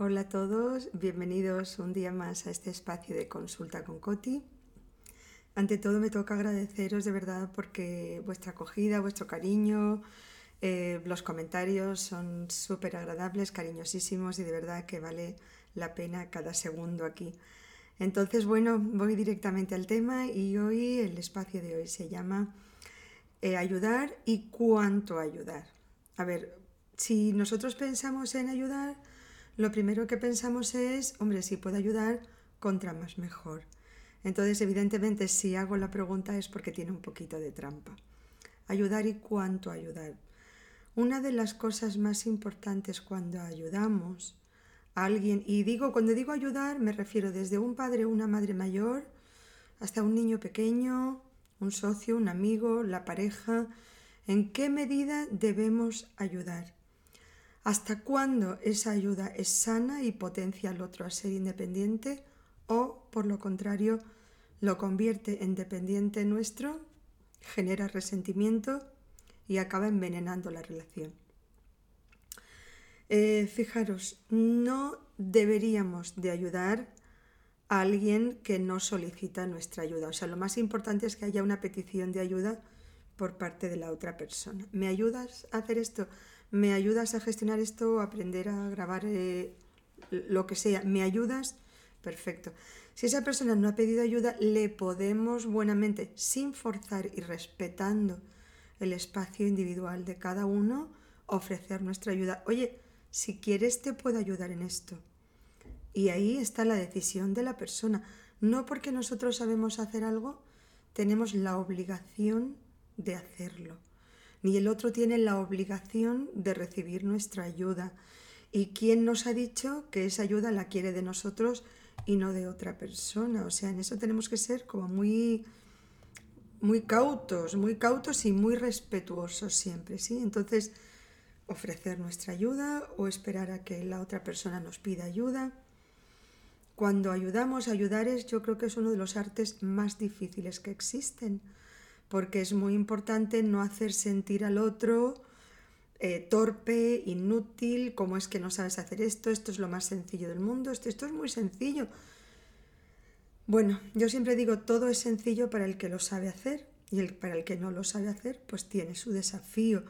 Hola a todos, bienvenidos un día más a este espacio de consulta con Coti. Ante todo me toca agradeceros de verdad porque vuestra acogida, vuestro cariño, eh, los comentarios son súper agradables, cariñosísimos y de verdad que vale la pena cada segundo aquí. Entonces, bueno, voy directamente al tema y hoy el espacio de hoy se llama eh, ayudar y cuánto ayudar. A ver, si nosotros pensamos en ayudar, lo primero que pensamos es, hombre, si puedo ayudar, contra más mejor. Entonces, evidentemente, si hago la pregunta es porque tiene un poquito de trampa. Ayudar y cuánto ayudar. Una de las cosas más importantes cuando ayudamos a alguien, y digo, cuando digo ayudar, me refiero desde un padre o una madre mayor hasta un niño pequeño, un socio, un amigo, la pareja, ¿en qué medida debemos ayudar? ¿Hasta cuándo esa ayuda es sana y potencia al otro a ser independiente o, por lo contrario, lo convierte en dependiente nuestro, genera resentimiento y acaba envenenando la relación? Eh, fijaros, no deberíamos de ayudar a alguien que no solicita nuestra ayuda. O sea, lo más importante es que haya una petición de ayuda por parte de la otra persona. ¿Me ayudas a hacer esto? ¿Me ayudas a gestionar esto, aprender a grabar eh, lo que sea? ¿Me ayudas? Perfecto. Si esa persona no ha pedido ayuda, le podemos buenamente, sin forzar y respetando el espacio individual de cada uno, ofrecer nuestra ayuda. Oye, si quieres te puedo ayudar en esto. Y ahí está la decisión de la persona. No porque nosotros sabemos hacer algo, tenemos la obligación de hacerlo ni el otro tiene la obligación de recibir nuestra ayuda. ¿Y quién nos ha dicho que esa ayuda la quiere de nosotros y no de otra persona? O sea, en eso tenemos que ser como muy muy cautos, muy cautos y muy respetuosos siempre, ¿sí? Entonces, ofrecer nuestra ayuda o esperar a que la otra persona nos pida ayuda. Cuando ayudamos, ayudar es yo creo que es uno de los artes más difíciles que existen, porque es muy importante no hacer sentir al otro eh, torpe, inútil, cómo es que no sabes hacer esto, esto es lo más sencillo del mundo, esto, esto es muy sencillo. Bueno, yo siempre digo, todo es sencillo para el que lo sabe hacer y el, para el que no lo sabe hacer, pues tiene su desafío.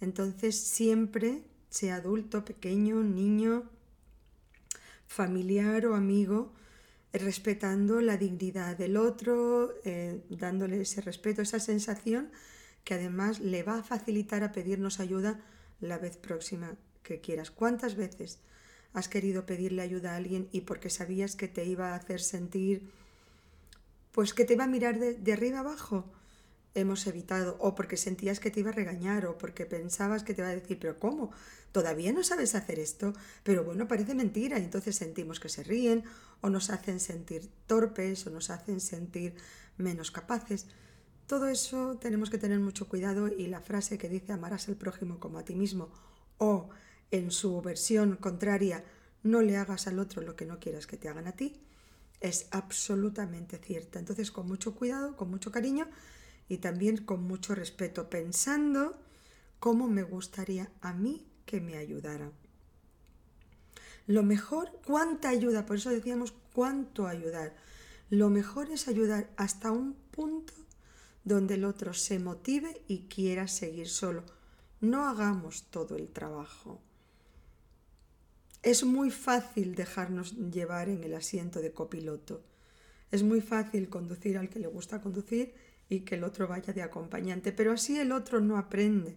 Entonces siempre, sea adulto, pequeño, niño, familiar o amigo, respetando la dignidad del otro, eh, dándole ese respeto, esa sensación que además le va a facilitar a pedirnos ayuda la vez próxima que quieras. ¿Cuántas veces has querido pedirle ayuda a alguien y porque sabías que te iba a hacer sentir, pues que te iba a mirar de, de arriba abajo? Hemos evitado, o porque sentías que te iba a regañar, o porque pensabas que te iba a decir, pero ¿cómo? ¿Todavía no sabes hacer esto? Pero bueno, parece mentira, entonces sentimos que se ríen, o nos hacen sentir torpes, o nos hacen sentir menos capaces. Todo eso tenemos que tener mucho cuidado y la frase que dice amarás al prójimo como a ti mismo, o en su versión contraria, no le hagas al otro lo que no quieras que te hagan a ti, es absolutamente cierta. Entonces, con mucho cuidado, con mucho cariño, y también con mucho respeto, pensando cómo me gustaría a mí que me ayudara. Lo mejor, cuánta ayuda, por eso decíamos cuánto ayudar. Lo mejor es ayudar hasta un punto donde el otro se motive y quiera seguir solo. No hagamos todo el trabajo. Es muy fácil dejarnos llevar en el asiento de copiloto. Es muy fácil conducir al que le gusta conducir y que el otro vaya de acompañante, pero así el otro no aprende.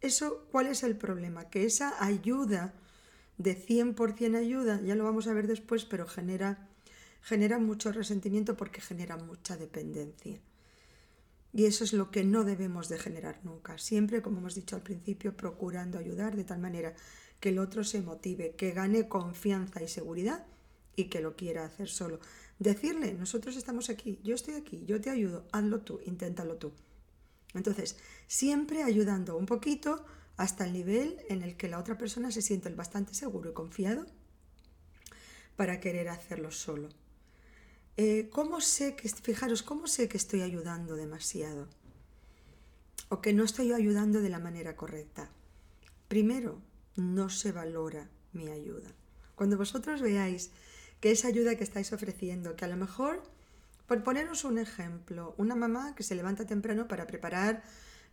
Eso, ¿cuál es el problema? Que esa ayuda de 100% ayuda, ya lo vamos a ver después, pero genera, genera mucho resentimiento porque genera mucha dependencia. Y eso es lo que no debemos de generar nunca. Siempre, como hemos dicho al principio, procurando ayudar de tal manera que el otro se motive, que gane confianza y seguridad y que lo quiera hacer solo. Decirle, nosotros estamos aquí, yo estoy aquí, yo te ayudo, hazlo tú, inténtalo tú. Entonces, siempre ayudando un poquito hasta el nivel en el que la otra persona se siente bastante seguro y confiado para querer hacerlo solo. Eh, ¿Cómo sé que, fijaros, cómo sé que estoy ayudando demasiado? O que no estoy ayudando de la manera correcta. Primero, no se valora mi ayuda. Cuando vosotros veáis que esa ayuda que estáis ofreciendo, que a lo mejor, por poneros un ejemplo, una mamá que se levanta temprano para preparar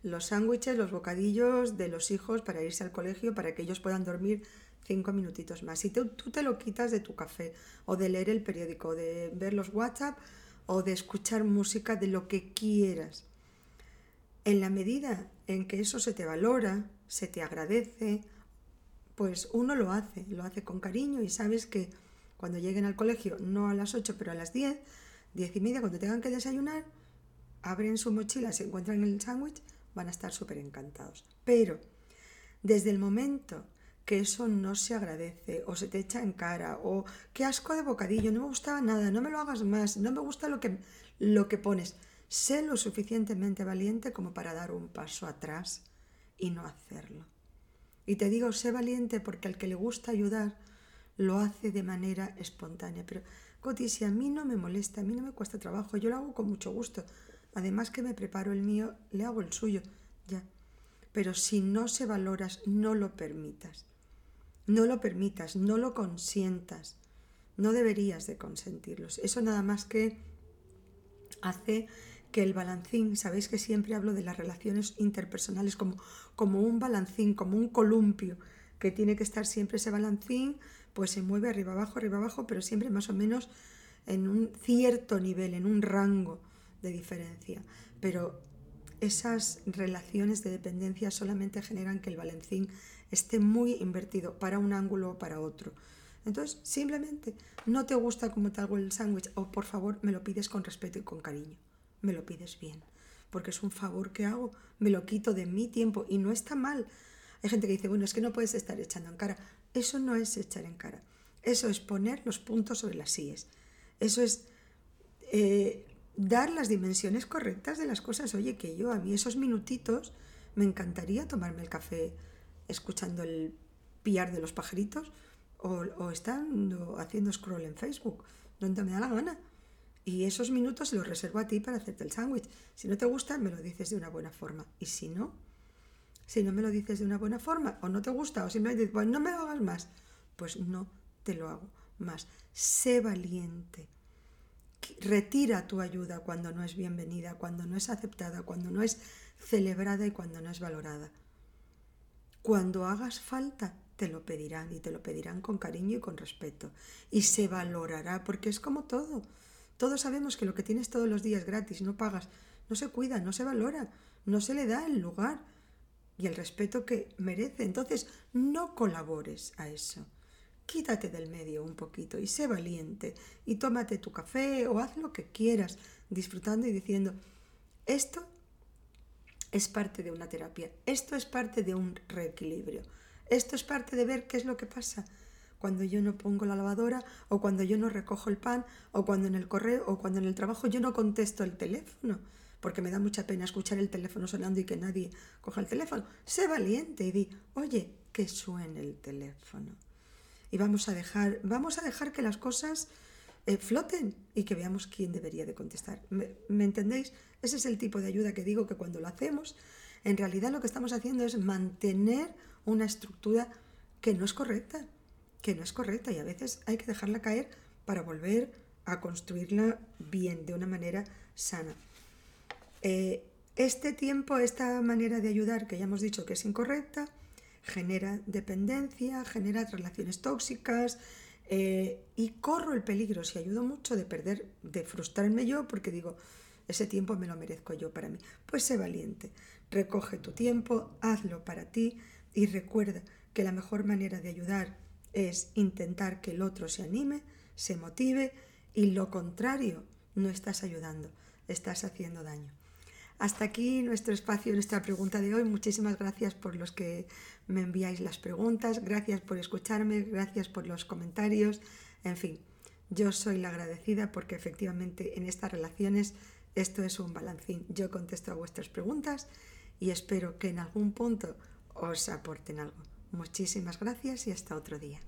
los sándwiches, los bocadillos de los hijos para irse al colegio, para que ellos puedan dormir cinco minutitos más. Y tú, te lo quitas de tu café, o de leer el periódico, de ver los WhatsApp, o de escuchar música, de lo que quieras. En la medida en que eso se te valora, se te agradece, pues uno lo hace, lo hace con cariño y sabes que cuando lleguen al colegio, no a las 8, pero a las 10, 10 y media, cuando tengan que desayunar, abren su mochila, se encuentran el sándwich, van a estar súper encantados. Pero desde el momento que eso no se agradece o se te echa en cara o qué asco de bocadillo, no me gustaba nada, no me lo hagas más, no me gusta lo que, lo que pones, sé lo suficientemente valiente como para dar un paso atrás y no hacerlo. Y te digo, sé valiente porque al que le gusta ayudar lo hace de manera espontánea. Pero, Coti, si a mí no me molesta, a mí no me cuesta trabajo, yo lo hago con mucho gusto. Además que me preparo el mío, le hago el suyo, ya. Pero si no se valoras, no lo permitas. No lo permitas, no lo consientas. No deberías de consentirlos. Eso nada más que hace que el balancín, sabéis que siempre hablo de las relaciones interpersonales como, como un balancín, como un columpio, que tiene que estar siempre ese balancín, pues se mueve arriba abajo, arriba abajo, pero siempre más o menos en un cierto nivel, en un rango de diferencia. Pero esas relaciones de dependencia solamente generan que el balancín esté muy invertido para un ángulo o para otro. Entonces, simplemente no te gusta cómo te hago el sándwich o por favor me lo pides con respeto y con cariño me lo pides bien, porque es un favor que hago, me lo quito de mi tiempo y no está mal. Hay gente que dice, bueno, es que no puedes estar echando en cara. Eso no es echar en cara, eso es poner los puntos sobre las sillas, eso es eh, dar las dimensiones correctas de las cosas. Oye, que yo a mí esos minutitos me encantaría tomarme el café escuchando el pillar de los pajaritos o, o estando haciendo scroll en Facebook, donde me da la gana. Y esos minutos los reservo a ti para hacerte el sándwich. Si no te gusta, me lo dices de una buena forma. Y si no, si no me lo dices de una buena forma, o no te gusta, o simplemente dices, pues no me lo hagas más, pues no te lo hago más. Sé valiente. Retira tu ayuda cuando no es bienvenida, cuando no es aceptada, cuando no es celebrada y cuando no es valorada. Cuando hagas falta, te lo pedirán y te lo pedirán con cariño y con respeto. Y se valorará, porque es como todo. Todos sabemos que lo que tienes todos los días gratis, no pagas, no se cuida, no se valora, no se le da el lugar y el respeto que merece. Entonces, no colabores a eso. Quítate del medio un poquito y sé valiente y tómate tu café o haz lo que quieras, disfrutando y diciendo, esto es parte de una terapia, esto es parte de un reequilibrio, esto es parte de ver qué es lo que pasa cuando yo no pongo la lavadora o cuando yo no recojo el pan o cuando en el correo o cuando en el trabajo yo no contesto el teléfono porque me da mucha pena escuchar el teléfono sonando y que nadie coja el teléfono. Sé valiente y di, oye, que suene el teléfono. Y vamos a dejar, vamos a dejar que las cosas eh, floten y que veamos quién debería de contestar. ¿Me, ¿Me entendéis? Ese es el tipo de ayuda que digo que cuando lo hacemos, en realidad lo que estamos haciendo es mantener una estructura que no es correcta que no es correcta y a veces hay que dejarla caer para volver a construirla bien, de una manera sana. Eh, este tiempo, esta manera de ayudar, que ya hemos dicho que es incorrecta, genera dependencia, genera relaciones tóxicas eh, y corro el peligro, si ayudo mucho, de perder, de frustrarme yo porque digo, ese tiempo me lo merezco yo para mí. Pues sé valiente, recoge tu tiempo, hazlo para ti y recuerda que la mejor manera de ayudar es intentar que el otro se anime, se motive y lo contrario, no estás ayudando, estás haciendo daño. Hasta aquí nuestro espacio, nuestra pregunta de hoy. Muchísimas gracias por los que me enviáis las preguntas, gracias por escucharme, gracias por los comentarios, en fin, yo soy la agradecida porque efectivamente en estas relaciones esto es un balancín. Yo contesto a vuestras preguntas y espero que en algún punto os aporten algo. Muchísimas gracias y hasta otro día.